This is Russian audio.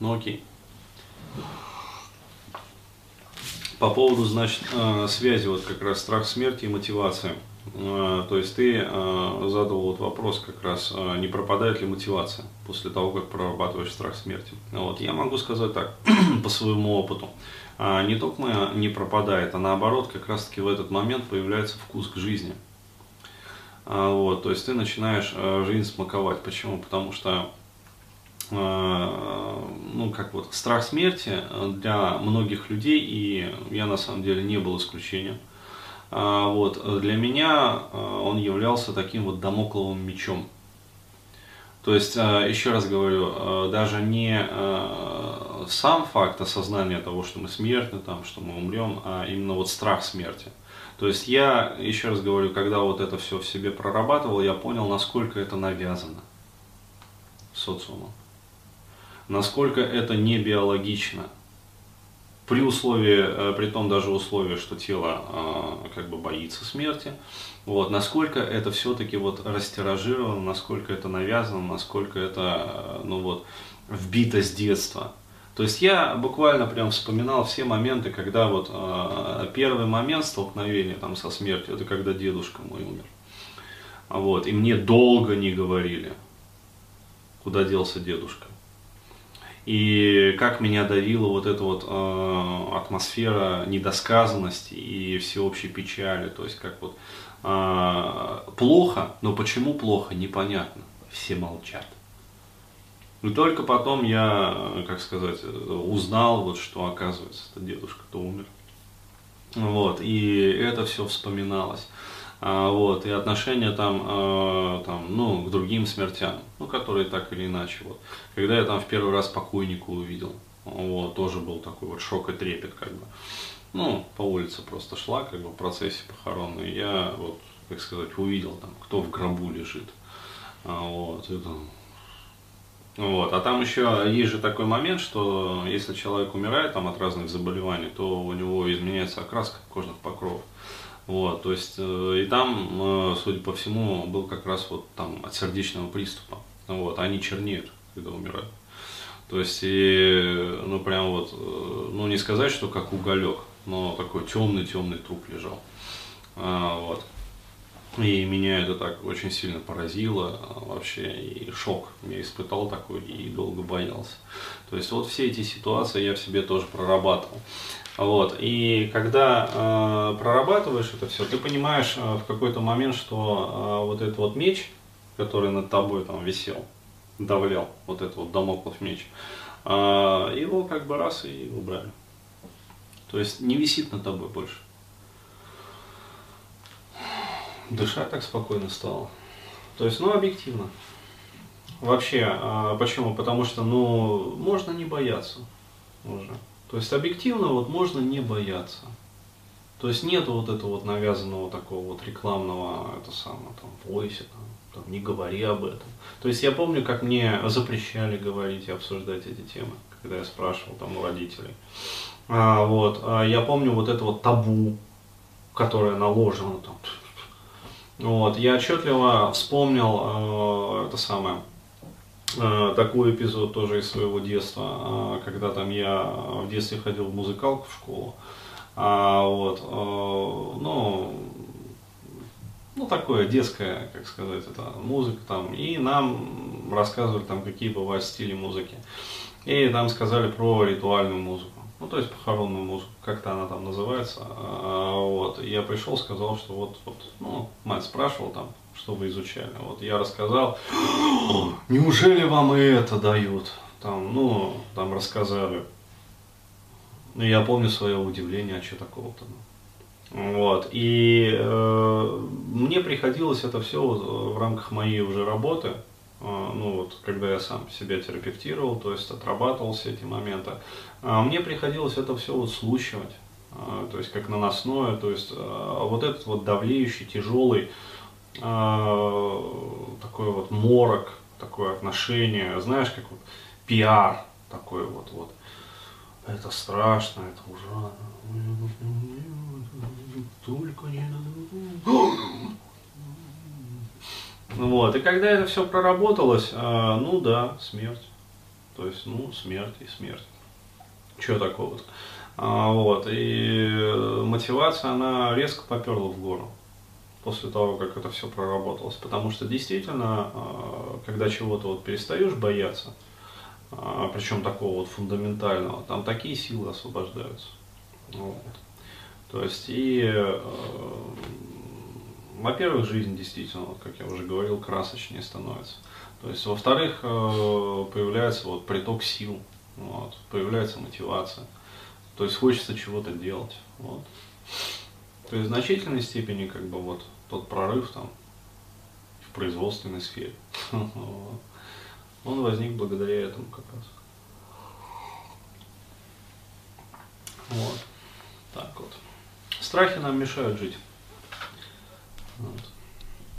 Ну окей. По поводу, значит, э, связи, вот как раз страх смерти и мотивация. Э, то есть ты э, задал вот вопрос как раз, не пропадает ли мотивация после того, как прорабатываешь страх смерти. Вот, я могу сказать так, по своему опыту. Не только не пропадает, а наоборот, как раз таки в этот момент появляется вкус к жизни. Вот, то есть ты начинаешь жизнь смаковать. Почему? Потому что ну, как вот, страх смерти для многих людей, и я на самом деле не был исключением. А, вот, для меня э, он являлся таким вот домокловым мечом. То есть, э, еще раз говорю, даже не сам факт осознания того, что мы смертны, там, что мы умрем, а именно вот страх смерти. То есть я, еще раз говорю, когда вот это все в себе прорабатывал, я понял, насколько это навязано социумом насколько это не биологично. При условии, э, при том даже условии, что тело э, как бы боится смерти, вот, насколько это все-таки вот растиражировано, насколько это навязано, насколько это, э, ну вот, вбито с детства. То есть я буквально прям вспоминал все моменты, когда вот э, первый момент столкновения там со смертью, это когда дедушка мой умер. Вот, и мне долго не говорили, куда делся дедушка. И как меня давила вот эта вот э, атмосфера недосказанности и всеобщей печали. То есть как вот э, плохо, но почему плохо, непонятно. Все молчат. И только потом я, как сказать, узнал, вот, что оказывается, это дедушка-то умер. Вот, и это все вспоминалось. А, вот, и отношения там, а, там, ну, к другим смертям, ну, которые так или иначе, вот. Когда я там в первый раз покойника увидел, вот, тоже был такой вот шок и трепет, как бы. Ну, по улице просто шла, как бы, в процессе похоронной, я, вот, как сказать, увидел там, кто в гробу лежит, а, вот, и вот. А там еще есть же такой момент, что если человек умирает там, от разных заболеваний, то у него изменяется окраска кожных покровов. Вот, то есть, э, и там, э, судя по всему, был как раз вот там от сердечного приступа. Вот, они чернеют, когда умирают. То есть, и, ну, прям вот, э, ну, не сказать, что как уголек, но такой темный-темный труп лежал. А, вот. И меня это так очень сильно поразило вообще, и шок я испытал такой, и долго боялся. То есть вот все эти ситуации я в себе тоже прорабатывал. Вот. И когда э, прорабатываешь это все, ты понимаешь э, в какой-то момент, что э, вот этот вот меч, который над тобой там висел, давлял, вот этот вот домоклов меч, э, его как бы раз и убрали. То есть не висит над тобой больше. Дышать так спокойно стало. То есть, ну, объективно. Вообще, а, почему? Потому что, ну, можно не бояться уже. То есть объективно вот можно не бояться. То есть нет вот этого вот навязанного такого вот рекламного, это самое, там, бойся, там, там, не говори об этом. То есть я помню, как мне запрещали говорить и обсуждать эти темы, когда я спрашивал там у родителей. А, вот, а я помню вот это вот табу, которое наложено там. Вот, я отчетливо вспомнил э, это самое, Э, такой эпизод тоже из своего детства, а, когда там я в детстве ходил в музыкалку в школу. А, вот, э, ну, ну, такое детское, как сказать, это музыка там, и нам рассказывали там, какие бывают стили музыки. И там сказали про ритуальную музыку, ну, то есть похоронную музыку, как-то она там называется. А, вот, и я пришел, сказал, что вот, вот, ну, мать спрашивала там, что вы изучали. Вот я рассказал, неужели вам и это дают? Там, ну, там рассказали. Ну, я помню свое удивление, а что такого-то. Ну. Вот. И э, мне приходилось это все в рамках моей уже работы, э, ну вот, когда я сам себя терапевтировал, то есть отрабатывал все эти моменты, э, мне приходилось это все вот случивать, э, то есть как наносное, то есть вот этот вот давлеющий, тяжелый, такой вот морок, такое отношение, знаешь, как вот пиар такой вот, вот. Это страшно, это ужасно. Только не Вот, и когда это все проработалось, э, ну да, смерть. То есть, ну, смерть и смерть. Чего такого-то? А, вот, и мотивация, она резко поперла в гору после того, как это все проработалось. Потому что действительно, а, когда чего-то вот перестаешь бояться, а, причем такого вот фундаментального, там такие силы освобождаются. Вот. То есть и, э, во-первых, жизнь действительно, как я уже говорил, красочнее становится. То есть, во-вторых, э, появляется вот приток сил, вот, появляется мотивация. То есть хочется чего-то делать. Вот. То есть в значительной степени как бы вот тот прорыв там в производственной сфере, он возник благодаря этому как раз. Вот. Так вот. Страхи нам мешают жить. Вот.